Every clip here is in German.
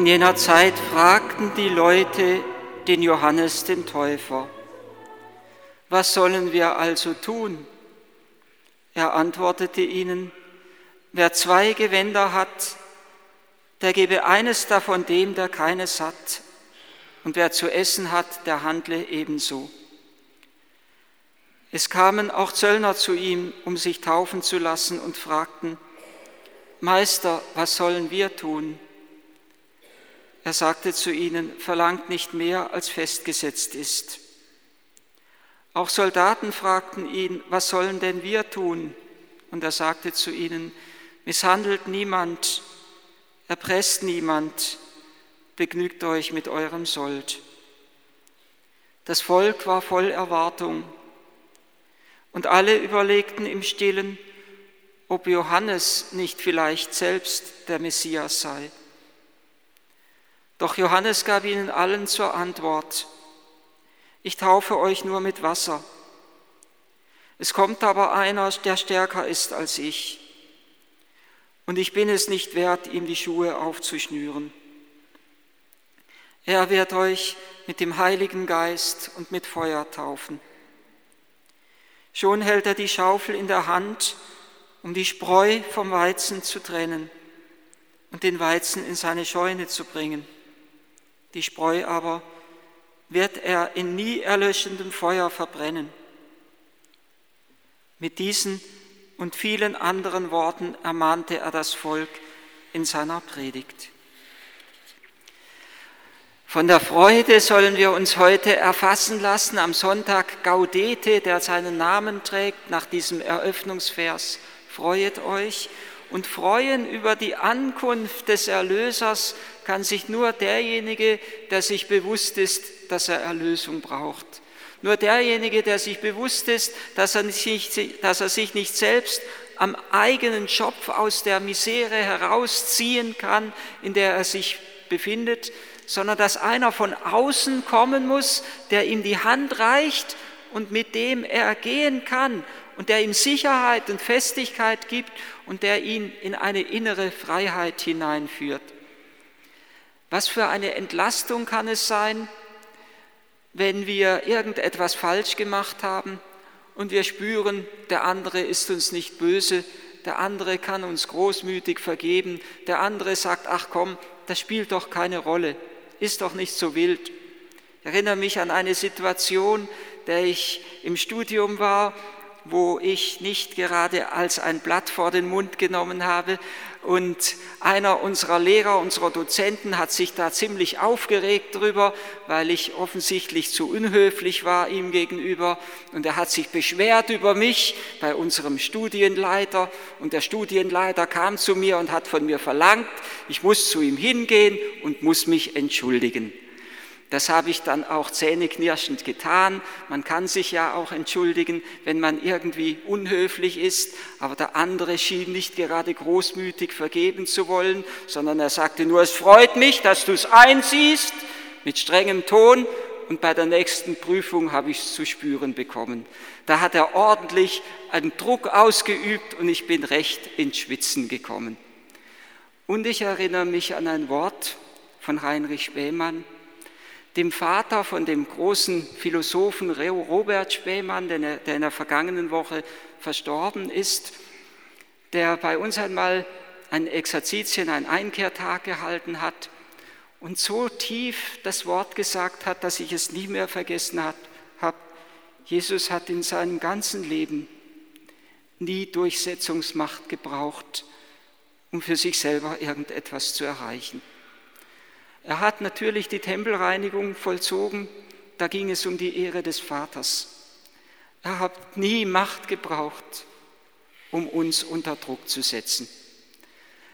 In jener Zeit fragten die Leute den Johannes den Täufer, was sollen wir also tun? Er antwortete ihnen, wer zwei Gewänder hat, der gebe eines davon dem, der keines hat, und wer zu essen hat, der handle ebenso. Es kamen auch Zöllner zu ihm, um sich taufen zu lassen, und fragten, Meister, was sollen wir tun? Er sagte zu ihnen, verlangt nicht mehr, als festgesetzt ist. Auch Soldaten fragten ihn, was sollen denn wir tun? Und er sagte zu ihnen, misshandelt niemand, erpresst niemand, begnügt euch mit eurem Sold. Das Volk war voll Erwartung und alle überlegten im stillen, ob Johannes nicht vielleicht selbst der Messias sei. Doch Johannes gab ihnen allen zur Antwort, ich taufe euch nur mit Wasser. Es kommt aber einer, der stärker ist als ich, und ich bin es nicht wert, ihm die Schuhe aufzuschnüren. Er wird euch mit dem Heiligen Geist und mit Feuer taufen. Schon hält er die Schaufel in der Hand, um die Spreu vom Weizen zu trennen und den Weizen in seine Scheune zu bringen. Die Spreu aber wird er in nie erlöschendem Feuer verbrennen. Mit diesen und vielen anderen Worten ermahnte er das Volk in seiner Predigt. Von der Freude sollen wir uns heute erfassen lassen am Sonntag Gaudete, der seinen Namen trägt nach diesem Eröffnungsvers. Freuet euch und freuen über die Ankunft des Erlösers kann sich nur derjenige, der sich bewusst ist, dass er Erlösung braucht. Nur derjenige, der sich bewusst ist, dass er, sich, dass er sich nicht selbst am eigenen Schopf aus der Misere herausziehen kann, in der er sich befindet, sondern dass einer von außen kommen muss, der ihm die Hand reicht und mit dem er gehen kann und der ihm Sicherheit und Festigkeit gibt und der ihn in eine innere Freiheit hineinführt. Was für eine Entlastung kann es sein, wenn wir irgendetwas falsch gemacht haben und wir spüren, der andere ist uns nicht böse, der andere kann uns großmütig vergeben, der andere sagt, ach komm, das spielt doch keine Rolle ist doch nicht so wild. Ich erinnere mich an eine Situation, der ich im Studium war, wo ich nicht gerade als ein Blatt vor den Mund genommen habe. Und einer unserer Lehrer, unserer Dozenten hat sich da ziemlich aufgeregt drüber, weil ich offensichtlich zu unhöflich war ihm gegenüber. Und er hat sich beschwert über mich bei unserem Studienleiter. Und der Studienleiter kam zu mir und hat von mir verlangt, ich muss zu ihm hingehen und muss mich entschuldigen. Das habe ich dann auch zähneknirschend getan. Man kann sich ja auch entschuldigen, wenn man irgendwie unhöflich ist, aber der andere schien nicht gerade großmütig vergeben zu wollen, sondern er sagte nur, es freut mich, dass du es einsiehst, mit strengem Ton, und bei der nächsten Prüfung habe ich es zu spüren bekommen. Da hat er ordentlich einen Druck ausgeübt und ich bin recht ins Schwitzen gekommen. Und ich erinnere mich an ein Wort von Heinrich Spähmann, dem Vater von dem großen Philosophen Robert Spähmann, der in der vergangenen Woche verstorben ist, der bei uns einmal ein Exerzitien, ein Einkehrtag gehalten hat und so tief das Wort gesagt hat, dass ich es nie mehr vergessen habe. Jesus hat in seinem ganzen Leben nie Durchsetzungsmacht gebraucht, um für sich selber irgendetwas zu erreichen. Er hat natürlich die Tempelreinigung vollzogen, da ging es um die Ehre des Vaters. Er hat nie Macht gebraucht, um uns unter Druck zu setzen.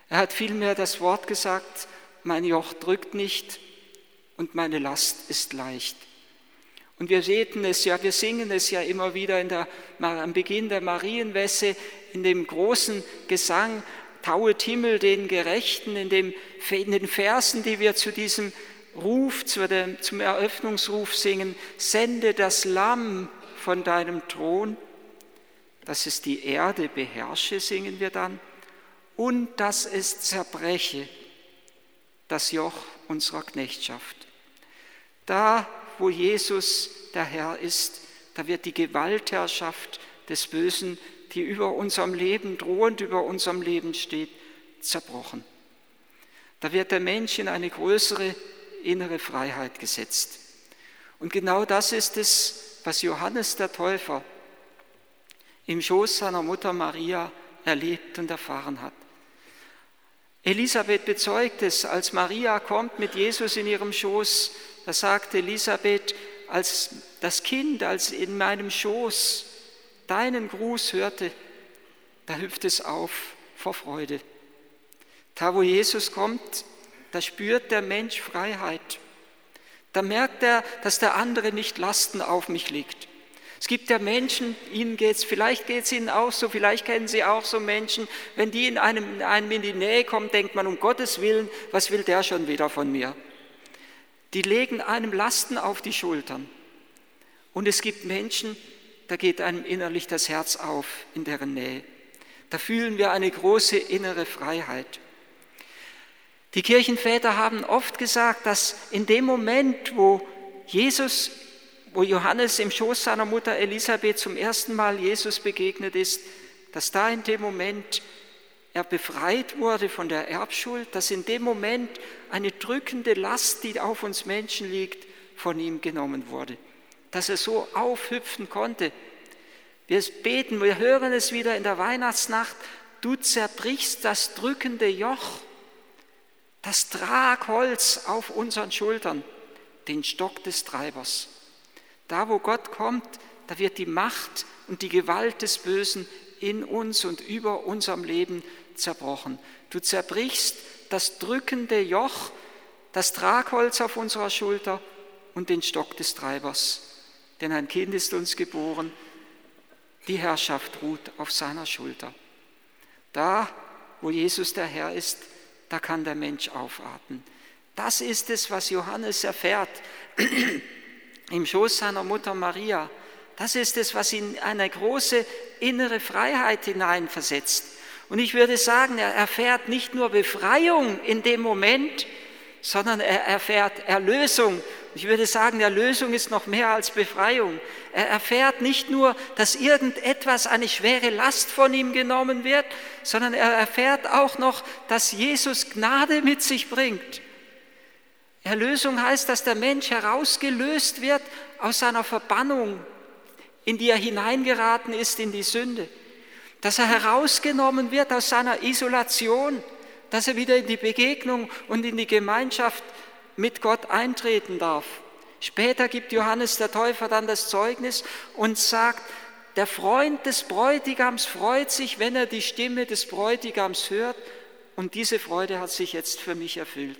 Er hat vielmehr das Wort gesagt, mein Joch drückt nicht und meine Last ist leicht. Und wir beten es ja, wir singen es ja immer wieder der, am Beginn der Marienwässe in dem großen Gesang, Tauet Himmel den Gerechten in, dem, in den Versen, die wir zu diesem Ruf, zu dem, zum Eröffnungsruf singen, sende das Lamm von deinem Thron, dass es die Erde beherrsche, singen wir dann, und dass es zerbreche das Joch unserer Knechtschaft. Da, wo Jesus der Herr ist, da wird die Gewaltherrschaft des Bösen, die über unserem Leben, drohend über unserem Leben steht, zerbrochen. Da wird der Mensch in eine größere innere Freiheit gesetzt. Und genau das ist es, was Johannes der Täufer im Schoß seiner Mutter Maria erlebt und erfahren hat. Elisabeth bezeugt es, als Maria kommt mit Jesus in ihrem Schoß, da sagt Elisabeth, als das Kind, als in meinem Schoß deinen Gruß hörte, da hüpft es auf vor Freude. Da, wo Jesus kommt, da spürt der Mensch Freiheit. Da merkt er, dass der andere nicht Lasten auf mich legt. Es gibt ja Menschen, ihnen geht's, vielleicht geht es ihnen auch so, vielleicht kennen Sie auch so Menschen, wenn die in einem, in einem in die Nähe kommen, denkt man, um Gottes Willen, was will der schon wieder von mir? Die legen einem Lasten auf die Schultern. Und es gibt Menschen, da geht einem innerlich das Herz auf in deren Nähe. Da fühlen wir eine große innere Freiheit. Die Kirchenväter haben oft gesagt, dass in dem Moment, wo Jesus wo Johannes im Schoß seiner Mutter Elisabeth zum ersten Mal Jesus begegnet ist, dass da in dem Moment er befreit wurde von der Erbschuld, dass in dem Moment eine drückende Last, die auf uns Menschen liegt, von ihm genommen wurde, dass er so aufhüpfen konnte. Wir beten, wir hören es wieder in der Weihnachtsnacht, du zerbrichst das drückende Joch, das Tragholz auf unseren Schultern, den Stock des Treibers. Da, wo Gott kommt, da wird die Macht und die Gewalt des Bösen in uns und über unserem Leben zerbrochen. Du zerbrichst das drückende Joch, das Tragholz auf unserer Schulter und den Stock des Treibers. Denn ein Kind ist uns geboren, die Herrschaft ruht auf seiner Schulter. Da, wo Jesus der Herr ist, da kann der Mensch aufatmen. Das ist es, was Johannes erfährt im Schoß seiner Mutter Maria. Das ist es, was ihn eine große innere Freiheit hineinversetzt. Und ich würde sagen, er erfährt nicht nur Befreiung in dem Moment, sondern er erfährt Erlösung. Ich würde sagen, Erlösung ist noch mehr als Befreiung. Er erfährt nicht nur, dass irgendetwas, eine schwere Last von ihm genommen wird, sondern er erfährt auch noch, dass Jesus Gnade mit sich bringt. Erlösung heißt, dass der Mensch herausgelöst wird aus seiner Verbannung, in die er hineingeraten ist, in die Sünde. Dass er herausgenommen wird aus seiner Isolation, dass er wieder in die Begegnung und in die Gemeinschaft mit Gott eintreten darf. Später gibt Johannes der Täufer dann das Zeugnis und sagt, der Freund des Bräutigams freut sich, wenn er die Stimme des Bräutigams hört und diese Freude hat sich jetzt für mich erfüllt.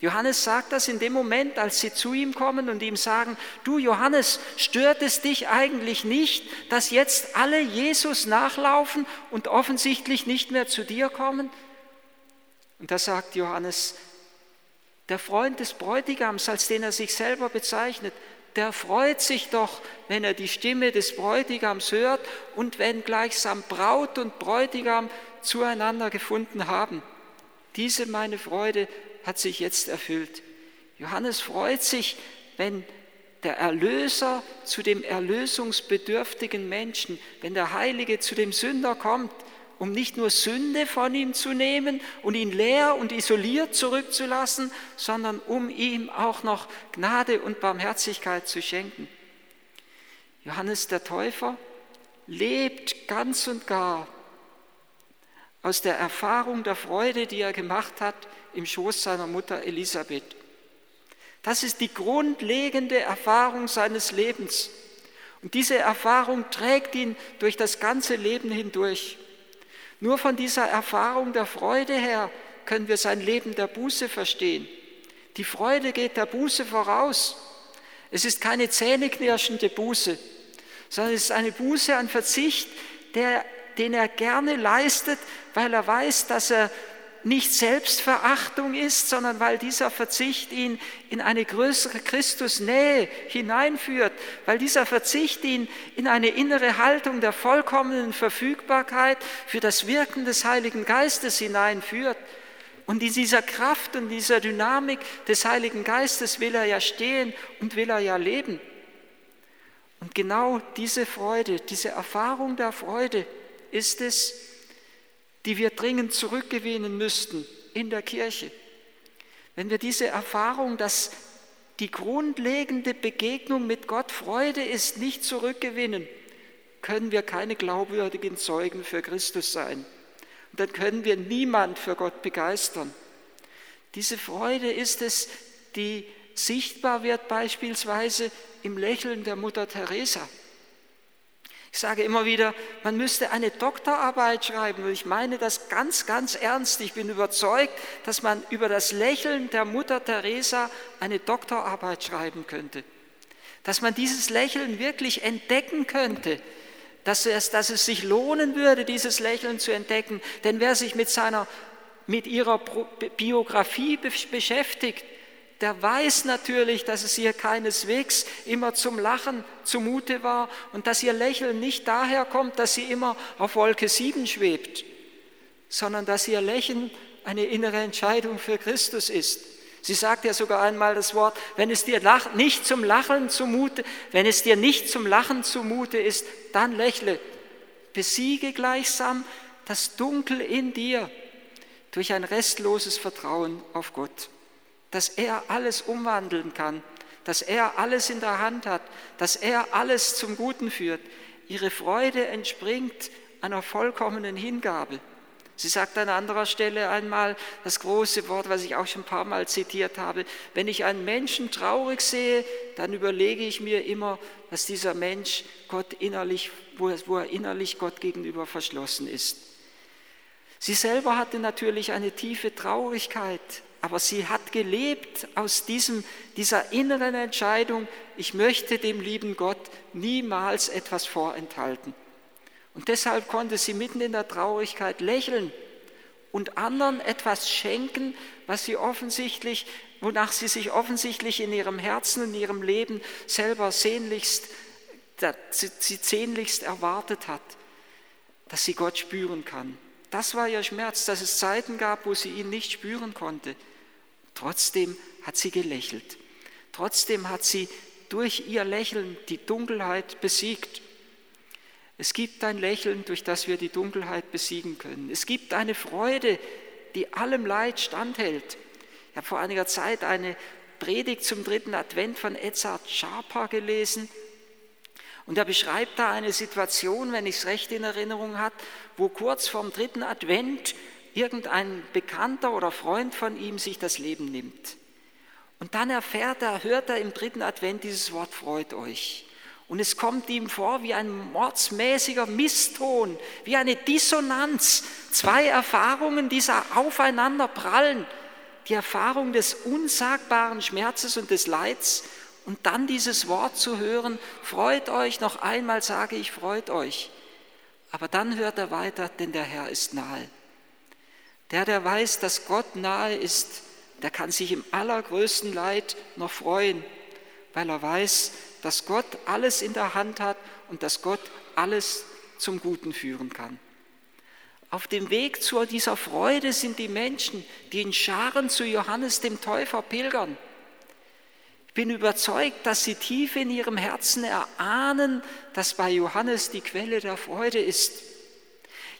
Johannes sagt das in dem Moment, als sie zu ihm kommen und ihm sagen, du Johannes, stört es dich eigentlich nicht, dass jetzt alle Jesus nachlaufen und offensichtlich nicht mehr zu dir kommen? Und da sagt Johannes, der Freund des Bräutigams, als den er sich selber bezeichnet, der freut sich doch, wenn er die Stimme des Bräutigams hört und wenn gleichsam Braut und Bräutigam zueinander gefunden haben. Diese meine Freude hat sich jetzt erfüllt. Johannes freut sich, wenn der Erlöser zu dem erlösungsbedürftigen Menschen, wenn der Heilige zu dem Sünder kommt, um nicht nur Sünde von ihm zu nehmen und ihn leer und isoliert zurückzulassen, sondern um ihm auch noch Gnade und Barmherzigkeit zu schenken. Johannes der Täufer lebt ganz und gar aus der Erfahrung der Freude, die er gemacht hat im Schoß seiner Mutter Elisabeth. Das ist die grundlegende Erfahrung seines Lebens. Und diese Erfahrung trägt ihn durch das ganze Leben hindurch. Nur von dieser Erfahrung der Freude her können wir sein Leben der Buße verstehen. Die Freude geht der Buße voraus. Es ist keine zähneknirschende Buße, sondern es ist eine Buße an Verzicht, der, den er gerne leistet, weil er weiß, dass er nicht Selbstverachtung ist, sondern weil dieser Verzicht ihn in eine größere Christusnähe hineinführt, weil dieser Verzicht ihn in eine innere Haltung der vollkommenen Verfügbarkeit für das Wirken des Heiligen Geistes hineinführt, Und in dieser Kraft und dieser Dynamik des Heiligen Geistes will er ja stehen und will er ja leben. Und genau diese Freude, diese Erfahrung der Freude ist es, die wir dringend zurückgewinnen müssten in der Kirche. Wenn wir diese Erfahrung, dass die grundlegende Begegnung mit Gott Freude ist, nicht zurückgewinnen, können wir keine glaubwürdigen Zeugen für Christus sein. Und dann können wir niemand für Gott begeistern. Diese Freude ist es, die sichtbar wird beispielsweise im Lächeln der Mutter Teresa. Ich sage immer wieder, man müsste eine Doktorarbeit schreiben und ich meine das ganz, ganz ernst. Ich bin überzeugt, dass man über das Lächeln der Mutter Teresa eine Doktorarbeit schreiben könnte. Dass man dieses Lächeln wirklich entdecken könnte, dass es, dass es sich lohnen würde, dieses Lächeln zu entdecken. Denn wer sich mit, seiner, mit ihrer Biografie beschäftigt, der weiß natürlich, dass es ihr keineswegs immer zum Lachen zumute war und dass ihr Lächeln nicht daher kommt, dass sie immer auf Wolke 7 schwebt, sondern dass ihr Lächeln eine innere Entscheidung für Christus ist. Sie sagt ja sogar einmal das Wort, wenn es dir nicht zum Lachen zumute, wenn es dir nicht zum Lachen zumute ist, dann lächle. Besiege gleichsam das Dunkel in dir durch ein restloses Vertrauen auf Gott dass er alles umwandeln kann, dass er alles in der Hand hat, dass er alles zum Guten führt. Ihre Freude entspringt einer vollkommenen Hingabe. Sie sagt an anderer Stelle einmal das große Wort, was ich auch schon ein paar Mal zitiert habe, wenn ich einen Menschen traurig sehe, dann überlege ich mir immer, dass dieser Mensch Gott innerlich, wo er innerlich Gott gegenüber verschlossen ist. Sie selber hatte natürlich eine tiefe Traurigkeit, aber sie hat gelebt aus diesem, dieser inneren Entscheidung, ich möchte dem lieben Gott niemals etwas vorenthalten. Und deshalb konnte sie mitten in der Traurigkeit lächeln und anderen etwas schenken, was sie offensichtlich, wonach sie sich offensichtlich in ihrem Herzen und ihrem Leben selber sehnlichst, sie sehnlichst erwartet hat, dass sie Gott spüren kann. Das war ihr Schmerz, dass es Zeiten gab, wo sie ihn nicht spüren konnte. Trotzdem hat sie gelächelt. Trotzdem hat sie durch ihr Lächeln die Dunkelheit besiegt. Es gibt ein Lächeln, durch das wir die Dunkelheit besiegen können. Es gibt eine Freude, die allem Leid standhält. Ich habe vor einiger Zeit eine Predigt zum dritten Advent von Edzard Sharper gelesen. Und er beschreibt da eine Situation, wenn ich es recht in Erinnerung habe, wo kurz vorm dritten Advent irgendein Bekannter oder Freund von ihm sich das Leben nimmt. Und dann erfährt er, hört er im dritten Advent dieses Wort, freut euch. Und es kommt ihm vor wie ein mordsmäßiger Misston, wie eine Dissonanz. Zwei Erfahrungen, die aufeinander prallen. Die Erfahrung des unsagbaren Schmerzes und des Leids und dann dieses Wort zu hören, freut euch, noch einmal sage ich, freut euch. Aber dann hört er weiter, denn der Herr ist nahe. Der, der weiß, dass Gott nahe ist, der kann sich im allergrößten Leid noch freuen, weil er weiß, dass Gott alles in der Hand hat und dass Gott alles zum Guten führen kann. Auf dem Weg zu dieser Freude sind die Menschen, die in Scharen zu Johannes dem Täufer pilgern. Ich bin überzeugt, dass sie tief in ihrem Herzen erahnen, dass bei Johannes die Quelle der Freude ist.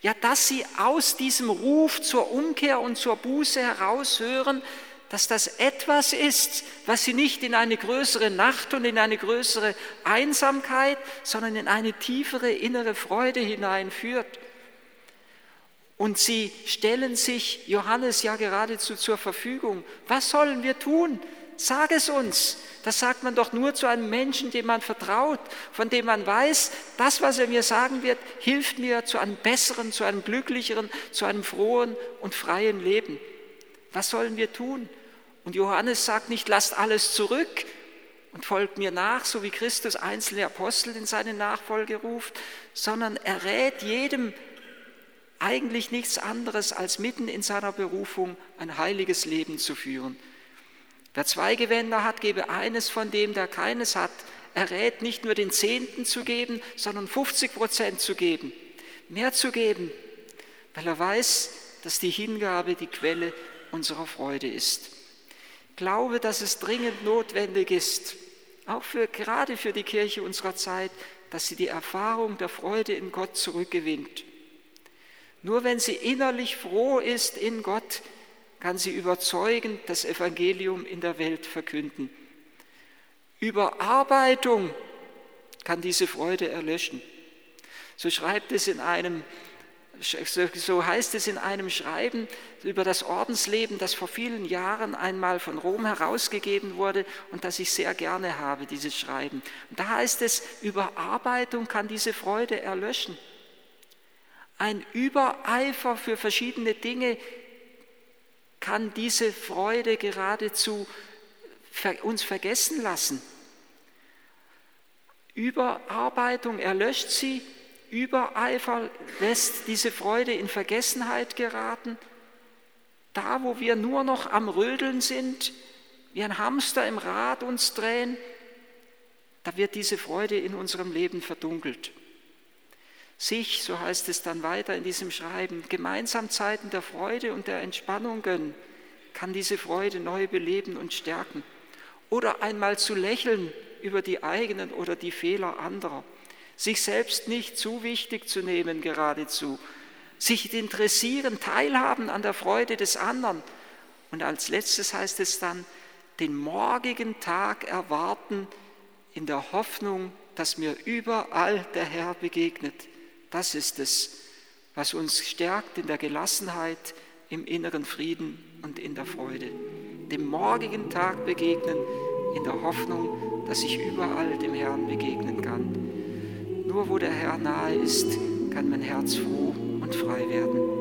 Ja, dass sie aus diesem Ruf zur Umkehr und zur Buße heraushören, dass das etwas ist, was sie nicht in eine größere Nacht und in eine größere Einsamkeit, sondern in eine tiefere innere Freude hineinführt. Und sie stellen sich Johannes ja geradezu zur Verfügung. Was sollen wir tun? Sag es uns. Das sagt man doch nur zu einem Menschen, dem man vertraut, von dem man weiß, das, was er mir sagen wird, hilft mir zu einem besseren, zu einem glücklicheren, zu einem frohen und freien Leben. Was sollen wir tun? Und Johannes sagt nicht, lasst alles zurück und folgt mir nach, so wie Christus einzelne Apostel in seine Nachfolge ruft, sondern er rät jedem eigentlich nichts anderes, als mitten in seiner Berufung ein heiliges Leben zu führen. Wer zwei Gewänder hat, gebe eines von dem, der keines hat. Er rät nicht nur den Zehnten zu geben, sondern 50 Prozent zu geben, mehr zu geben, weil er weiß, dass die Hingabe die Quelle unserer Freude ist. Glaube, dass es dringend notwendig ist, auch für, gerade für die Kirche unserer Zeit, dass sie die Erfahrung der Freude in Gott zurückgewinnt. Nur wenn sie innerlich froh ist in Gott, kann sie überzeugend das Evangelium in der Welt verkünden. Überarbeitung kann diese Freude erlöschen. So schreibt es in einem so heißt es in einem Schreiben über das Ordensleben, das vor vielen Jahren einmal von Rom herausgegeben wurde und das ich sehr gerne habe, dieses Schreiben. Und da heißt es, Überarbeitung kann diese Freude erlöschen. Ein Übereifer für verschiedene Dinge kann diese Freude geradezu uns vergessen lassen. Überarbeitung erlöscht sie, Übereifer lässt diese Freude in Vergessenheit geraten. Da, wo wir nur noch am Rödeln sind, wie ein Hamster im Rad uns drehen, da wird diese Freude in unserem Leben verdunkelt sich, so heißt es dann weiter in diesem Schreiben, gemeinsam Zeiten der Freude und der Entspannung gönnen, kann diese Freude neu beleben und stärken. Oder einmal zu lächeln über die eigenen oder die Fehler anderer, sich selbst nicht zu wichtig zu nehmen geradezu, sich interessieren, teilhaben an der Freude des anderen. Und als letztes heißt es dann, den morgigen Tag erwarten in der Hoffnung, dass mir überall der Herr begegnet. Das ist es, was uns stärkt in der Gelassenheit, im inneren Frieden und in der Freude. Dem morgigen Tag begegnen, in der Hoffnung, dass ich überall dem Herrn begegnen kann. Nur wo der Herr nahe ist, kann mein Herz froh und frei werden.